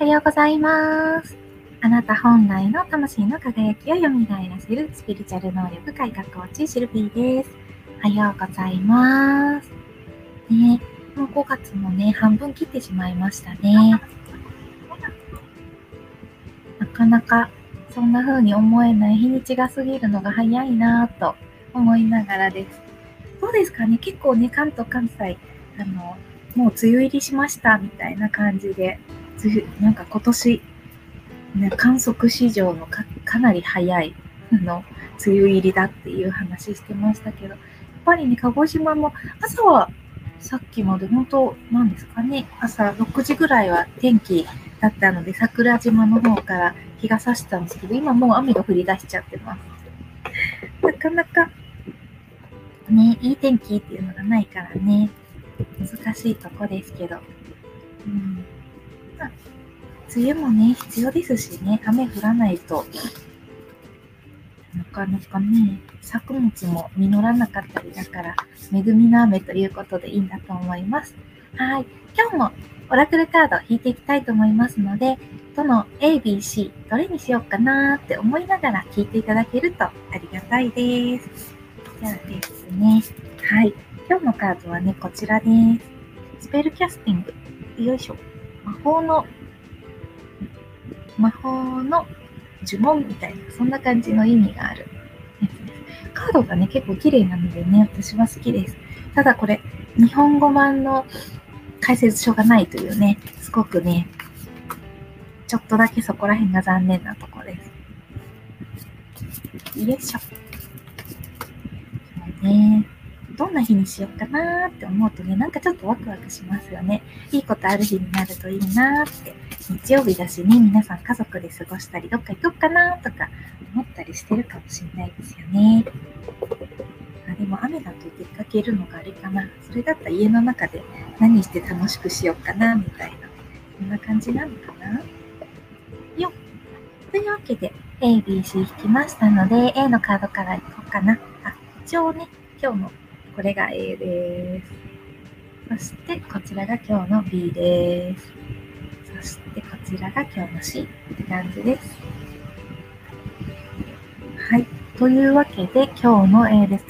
おはようございます。あなた本来の魂の輝きを蘇らせるスピリチュアル能力改革コーチシルビーです。おはようございます。ね、もう5月もね、半分切ってしまいましたね。なかなかそんな風に思えない日にちが過ぎるのが早いなぁと思いながらです。どうですかね？結構ね、関東、関西、あの、もう梅雨入りしましたみたいな感じで、なんか今年、ね、観測史上のかかなり早い の梅雨入りだっていう話してましたけど、やっぱりね、鹿児島も朝はさっきまで本当、なんですかね、朝6時ぐらいは天気だったので、桜島の方から日が差してたんですけど、今もう雨が降り出しちゃってます。なかなか、ね、いい天気っていうのがないからね、難しいとこですけど。うん。まあ、梅雨もね、必要ですしね、雨降らないと、なかなかね、作物も実らなかったりだから、恵みの雨ということでいいんだと思います。はい。今日もオラクルカード引いていきたいと思いますので、どの A、B、C、どれにしようかなって思いながら聞いていただけるとありがたいです。じゃあですね。はい。今日のカードはね、こちらです。スペルキャスティング。よいしょ。魔法の、魔法の呪文みたいな、そんな感じの意味があるやつです。カードがね、結構綺麗なのでね、私は好きです。ただこれ、日本語版の解説書がないというね、すごくね、ちょっとだけそこら辺が残念なところです。よいしょ。ね。どんな日にしようかなーって思うとね、なんかちょっとワクワクしますよね。いいことある日になるといいなーって。日曜日だしね、皆さん家族で過ごしたり、どっか行こうかなとか思ったりしてるかもしれないですよね。あでも雨だと出かけるのがあれかな。それだったら家の中で何して楽しくしようかな、みたいな。そんな感じなのかな。よ。というわけで、A、B、C 引きましたので、A のカードからいこうかな。あ、一応ね、今日のこれが A です。そしてこちらが今日の B です。そしてこちらが今日の C って感じです。はい。というわけで今日の A です。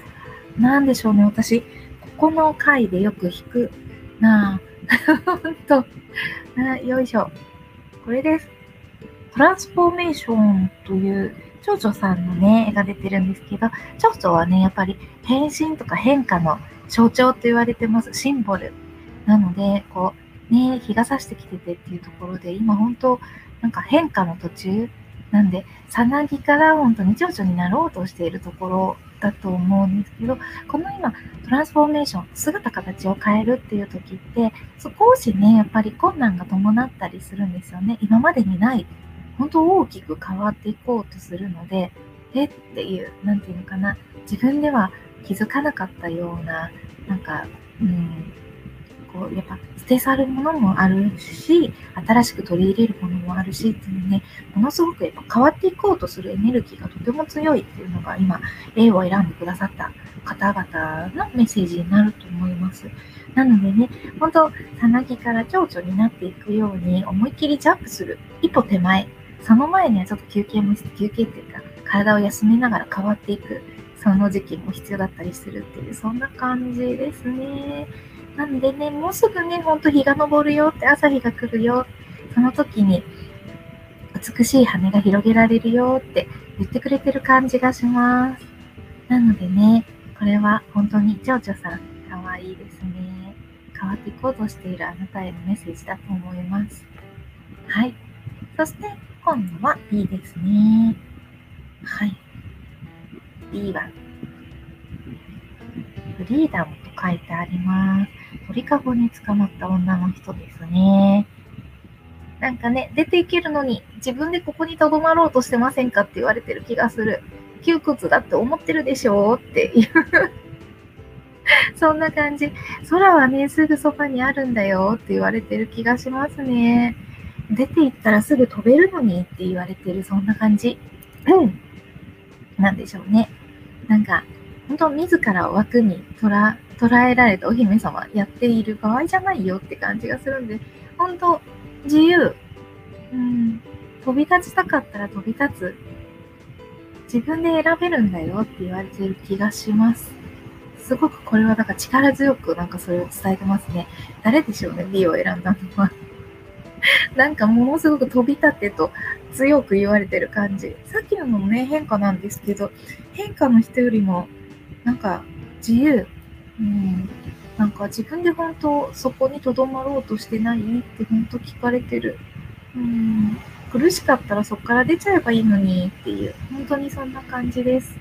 なんでしょうね、私、ここの回でよく弾くなぁ。ほんと。よいしょ。これです。トランスフォーメーションという蝶々さんのね、絵が出てるんですけど、蝶々はね、やっぱり変身とか変化の象徴と言われてます。シンボル。なので、こう、ね、日が差してきててっていうところで、今本当、なんか変化の途中なんで、さなぎから本当に蝶々になろうとしているところだと思うんですけど、この今、トランスフォーメーション、姿形を変えるっていう時って、少しね、やっぱり困難が伴ったりするんですよね。今までにない本当大きく変わっていこうとするので、えっていう、なんていうのかな、自分では気づかなかったような、なんか、うん、こう、やっぱ捨て去るものもあるし、新しく取り入れるものもあるしっていうね、ものすごくやっぱ変わっていこうとするエネルギーがとても強いっていうのが今、例を選んでくださった方々のメッセージになると思います。なのでね、本当さなぎから蝶々になっていくように思いっきりジャンプする一歩手前、その前にはちょっと休憩もして、休憩っていうか、体を休めながら変わっていく、その時期も必要だったりするっていう、そんな感じですね。なんでね、もうすぐね、ほんと日が昇るよって、朝日が来るよ、その時に、美しい羽が広げられるよって言ってくれてる感じがします。なのでね、これは本当に蝶々さん、かわいいですね。変わっていこうとしているあなたへのメッセージだと思います。はい。そして、今度は B ですね。はい。B は、フリーダムと書いてあります。鳥かごに捕まった女の人ですね。なんかね、出ていけるのに、自分でここに留まろうとしてませんかって言われてる気がする。窮屈だって思ってるでしょう？っていう。そんな感じ。空はね、すぐそばにあるんだよって言われてる気がしますね。出て行ったらすぐ飛べるのにって言われてる、そんな感じ。うん。なんでしょうね。なんか、本当自らを枠に捉捉えられたお姫様やっている場合じゃないよって感じがするんで、本当自由うん、飛び立ちたかったら飛び立つ。自分で選べるんだよって言われてる気がします。すごくこれはなんか力強くなんかそれを伝えてますね。誰でしょうね、B を選んだのは。なんかものすごく飛び立てと強く言われてる感じ。さっきののもね、変化なんですけど、変化の人よりも、なんか自由。うん。なんか自分で本当そこにとどまろうとしてないって本当聞かれてる。うん。苦しかったらそこから出ちゃえばいいのにっていう、本当にそんな感じです。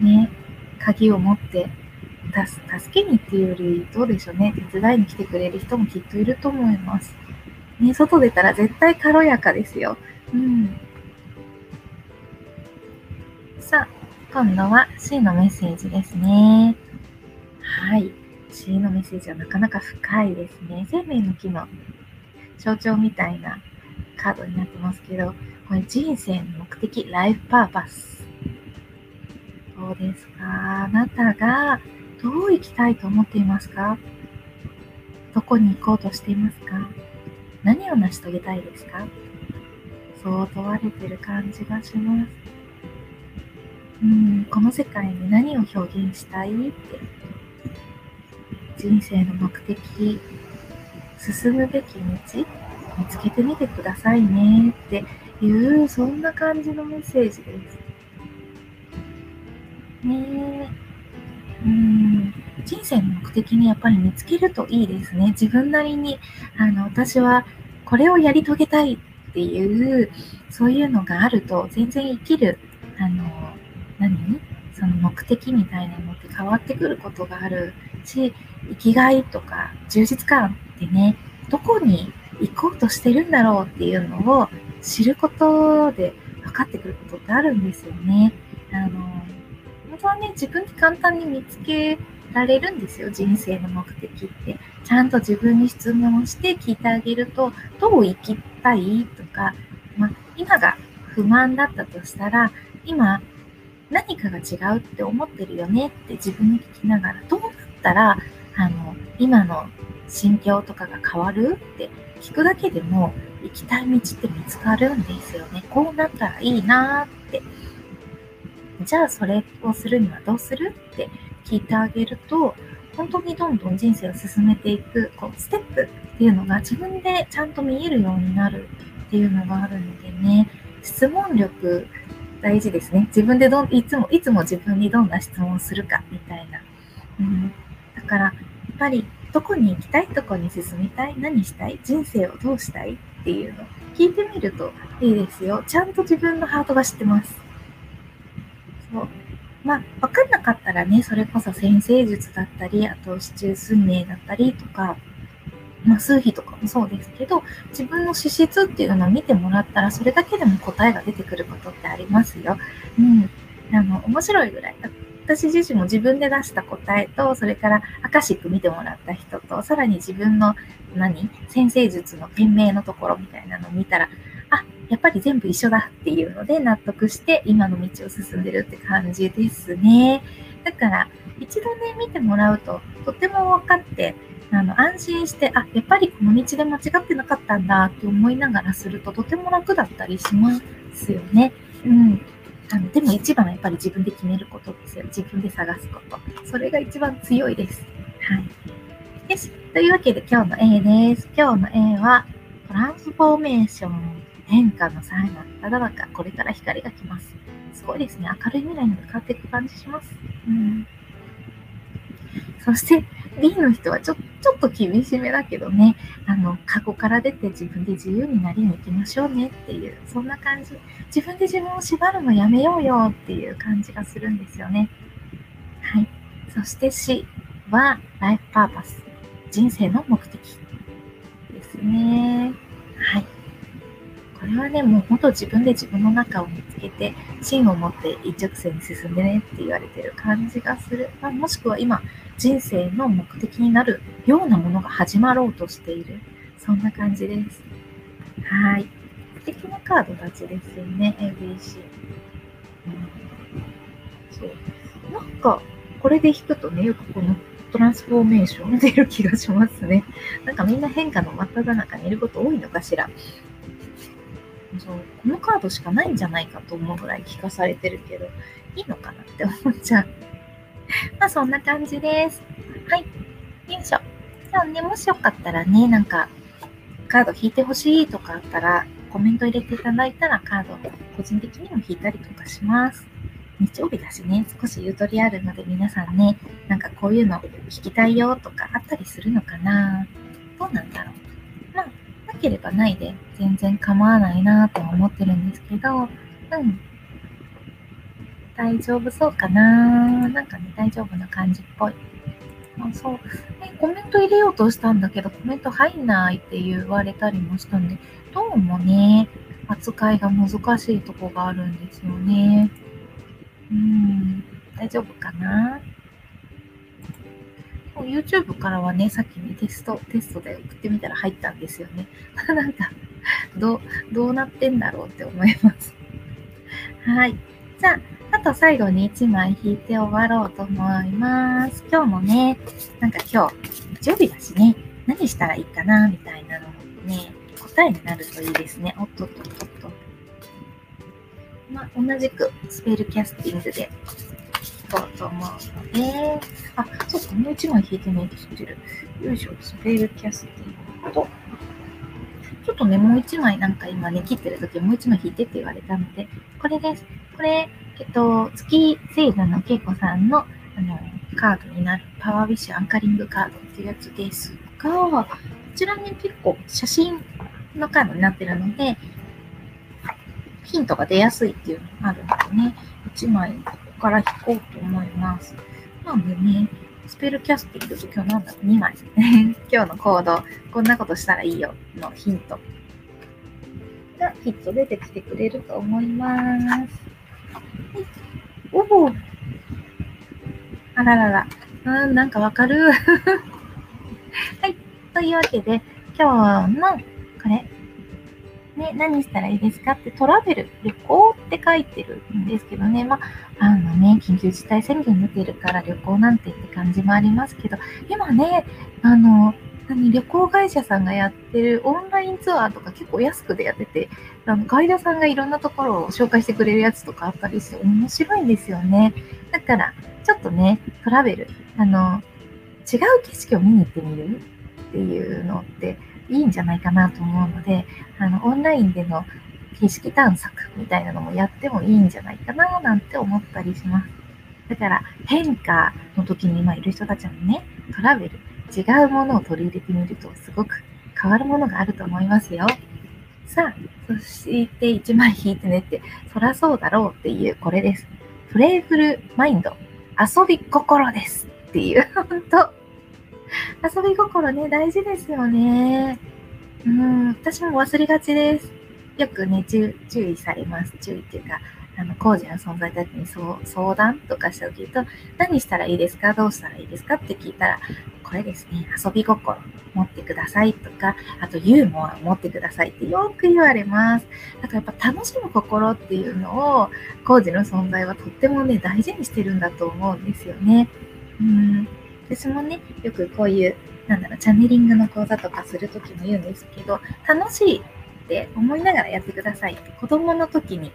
ね。鍵を持って助けにっていうより、どうでしょうね。手伝いに来てくれる人もきっといると思います。ね、外出たら絶対軽やかですよ。うん。さあ、今度は C のメッセージですね。はい。C のメッセージはなかなか深いですね。生命の木の象徴みたいなカードになってますけど、これ人生の目的、ライフパーパス。どうですか？あなたがどう生きたいと思っていますか？どこに行こうとしていますか？何を成し遂げたいですか？そう問われてる感じがします。うん、この世界に何を表現したい？って。人生の目的、進むべき道、見つけてみてくださいね。っていう、そんな感じのメッセージです。ね。えうん、人生の目的にやっぱり見つけるといいですね。自分なりに、あの、私はこれをやり遂げたいっていう、そういうのがあると、全然生きる、あの、何？その目的みたいなのって変わってくることがあるし、生きがいとか充実感ってね、どこに行こうとしてるんだろうっていうのを知ることで分かってくることってあるんですよね。あの、本当はね、自分で簡単に見つけられるんですよ、人生の目的って。ちゃんと自分に質問をして聞いてあげると、どう生きたいとか、まあ、今が不満だったとしたら、今何かが違うって思ってるよねって自分に聞きながら、どうなったら、あの、今の心境とかが変わるって聞くだけでも行きたい道って見つかるんですよね。こうなったらいいなって。じゃあそれをするにはどうするって聞いてあげると、本当にどんどん人生を進めていく、こう、ステップっていうのが自分でちゃんと見えるようになるっていうのがあるのでね、質問力大事ですね。自分でどん、いつも、いつも自分にどんな質問をするかみたいな。うん。だから、やっぱり、どこに行きたい？どこに進みたい？何したい？人生をどうしたい？っていうの聞いてみるといいですよ。ちゃんと自分のハートが知ってます。まあ、わかんなかったらね、それこそ先生術だったり、あと、市中水明だったりとか、まあ、数比とかもそうですけど、自分の資質っていうのを見てもらったら、それだけでも答えが出てくることってありますよ。うん。あの、面白いぐらい。私自身も自分で出した答えと、それからアカシック見てもらった人と、さらに自分の何？先生術の店名のところみたいなのを見たら、やっぱり全部一緒だっていうので納得して今の道を進んでるって感じですね。だから一度ね、見てもらうととても分かって、あの安心して、あ、やっぱりこの道で間違ってなかったんだって思いながらするととても楽だったりしますよね。うん。あのでも一番はやっぱり自分で決めることですよ。自分で探すこと。それが一番強いです。はい。よし。というわけで今日の A です。今日の A はトランスフォーメーション。変化の際のただ中、これから光が来ます。すごいですね。明るい未来に向かっていく感じします。うん。そして B の人はちょちょっと厳しめだけどね、あの、過去から出て自分で自由になりに行きましょうねっていう、そんな感じ。自分で自分を縛るのやめようよっていう感じがするんですよね。はい。そして C はライフパーパス。人生の目的ですね。はい。これはね、もう本当自分で自分の中を見つけて、芯を持って一直線に進んでねって言われてる感じがする。まあ、もしくは今、人生の目的になるようなものが始まろうとしている。そんな感じです。はい。素敵なカードたちですよね、ABC。うん、そう。なんか、これで弾くとね、よくこのトランスフォーメーション出る気がしますね。なんかみんな変化の真っ只中にいること多いのかしら。そうこのカードしかないんじゃないかと思うぐらい聞かされてるけど、いいのかなって思っちゃう。まあそんな感じです。はい。よいしょ。じゃあね、もしよかったらね、なんか、カード引いてほしいとかあったら、コメント入れていただいたらカード、個人的にも引いたりとかします。日曜日だしね、少しゆとりあるので皆さんね、なんかこういうの聞きたいよとかあったりするのかなどうなんだろう。ければないで全然構わないなとは思ってるんですけど、うん。大丈夫そうかななんかね、大丈夫な感じっぽい。あそう、え。コメント入れようとしたんだけど、コメント入んないって言われたりもしたんで、どうもね、扱いが難しいとこがあるんですよね。うん、大丈夫かな？YouTube からはね、さっきね、テスト、テストで送ってみたら入ったんですよね。なんか、どう、どうなってんだろうって思います。はい。じゃあ、あと最後に1枚引いて終わろうと思います。今日もね、なんか今日、日曜日だしね、何したらいいかな、みたいなのね、答えになるといいですね。おっとっとっとっと。まあ、同じくスペルキャスティングでこうと思うので、あ、そうか、もう一枚引いてないと知ってる。よいしょ、スペルキャスティングと、ちょっとね、もう一枚なんか今ね、切ってる時もう一枚引いてって言われたので、これです。これ、えっと、月星座のけいこさんの、あの、カードになるパワーウィッシュアンカリングカードっていうやつですが、こちらに結構写真のカードになってるので、ヒントが出やすいっていうのがあるのでね、1枚から引こうと思います。なのでね、スペルキャスティングと今日なんだ？ろう ?2 枚。今日のコード、こんなことしたらいいよのヒントがきっと出てきてくれると思います。おおあららら。うん、なんかわかる。はい。というわけで、今日のこれ、ね、何したらいいですかってトラベル、旅行って書いてるんですけどね、まあ、あのね、緊急事態宣言出てるから旅行なんてって感じもありますけど、今ね、あの、何旅行会社さんがやってるオンラインツアーとか結構安くでやってて、あのガイドさんがいろんなところを紹介してくれるやつとかあったりして面白いんですよね。だから、ちょっとね、トラベル、あの、違う景色を見に行ってみるっていうのっていいんじゃないかなと思うので、あの、オンラインでの景色探索みたいなのもやってもいいんじゃないかななんて思ったりします。だから変化の時に今いる人たちもね、トラベル、違うものを取り入れてみるとすごく変わるものがあると思いますよ。さあ、そして1枚引いてねって、そらそうだろうっていうこれです。プレイフルマインド、遊び心ですっていう、本当遊び心ね、大事ですよね。うん、私も忘れがちです。よくね、注意されます。注意っていうか、あの、工事の存在たちに相談とかした時と、何したらいいですか？どうしたらいいですか？って聞いたら、これですね、遊び心持ってくださいとか、あとユーモア持ってくださいってよく言われます。だからやっぱ楽しむ心っていうのを、工事の存在はとってもね、大事にしてるんだと思うんですよね。うん私もね、よくこういう、なんだろう、チャネリングの講座とかするときも言うんですけど、楽しいって思いながらやってくださいって、子供の時に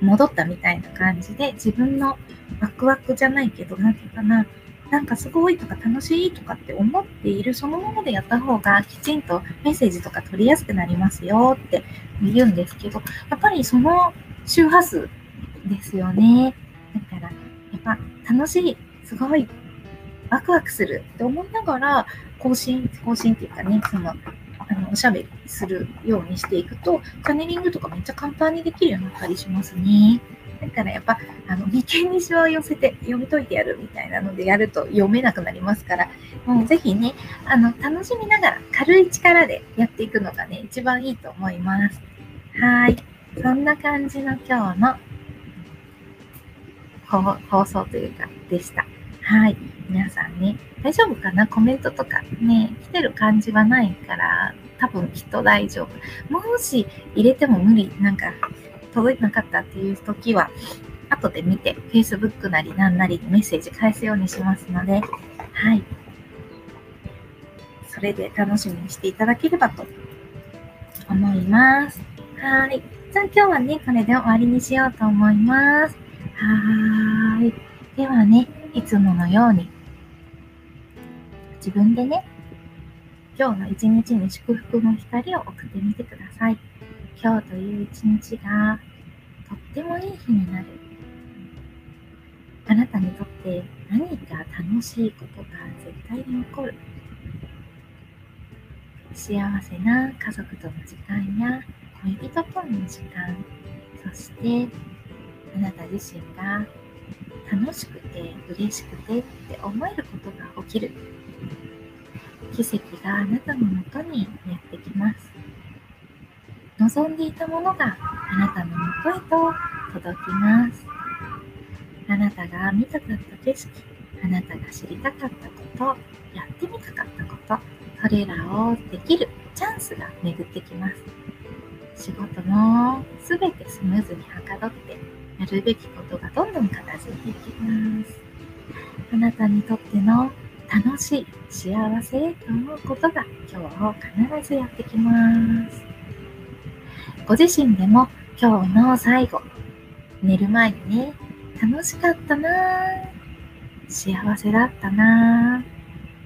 戻ったみたいな感じで、自分のワクワクじゃないけど、なんていうかな、なんかすごいとか楽しいとかって思っているそのものでやった方がきちんとメッセージとか取りやすくなりますよって言うんですけど、やっぱりその周波数ですよね。だから、やっぱ楽しい、すごいワクワクするって思いながら、更新、更新っていうかね、その、あの、おしゃべりするようにしていくと、チャネリングとかめっちゃ簡単にできるようになったりしますね。だからやっぱ、あの、眉間にしわを寄せて読み解いてやるみたいなのでやると読めなくなりますから、もうぜひね、あの、楽しみながら軽い力でやっていくのがね、一番いいと思います。はい。そんな感じの今日の放送というか、でした。はい。皆さんね、大丈夫かな？コメントとかね、来てる感じはないから、多分きっと大丈夫。もし入れても無理、なんか届いてなかったっていう時は、後で見て、Facebook なりなんなりメッセージ返すようにしますので、はい。それで楽しみにしていただければと思います。はい。じゃあ今日はね、これで終わりにしようと思います。はーい。ではね、いつものように、自分でね、今日の一日に祝福の光を送ってみてください。今日という一日がとってもいい日になる。あなたにとって何か楽しいことが絶対に起こる。幸せな家族との時間や恋人との時間、そしてあなた自身が楽しくて嬉しくてって思えることが起きる。奇跡があなたのもとにやってきます。望んでいたものがあなたのもとへと届きます。あなたが見たかった景色、あなたが知りたかったこと、やってみたかったこと、それらをできるチャンスが巡ってきます。仕事もすべてスムーズにはかどってやるべきことがどんどん片付いていきます。あなたにとっての楽しい幸せと思うことが今日必ずやってきます。ご自身でも今日の最後、寝る前にね、楽しかったな幸せだったな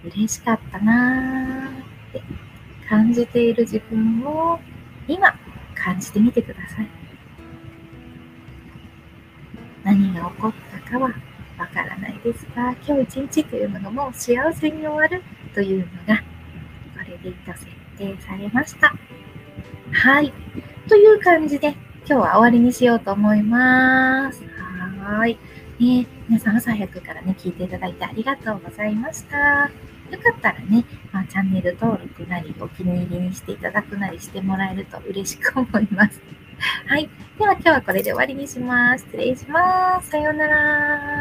嬉しかったなって感じている自分を今感じてみてください。何が起こったかはわからないですが、今日一日というものも幸せに終わるというのが、これでと設定されました。はい。という感じで、今日は終わりにしようと思います。はい。ね、皆さん朝早くからね、聞いていただいてありがとうございました。よかったらね、まあ、チャンネル登録なり、お気に入りにしていただくなりしてもらえると嬉しく思います。はい。では今日はこれで終わりにします。失礼します。さようなら。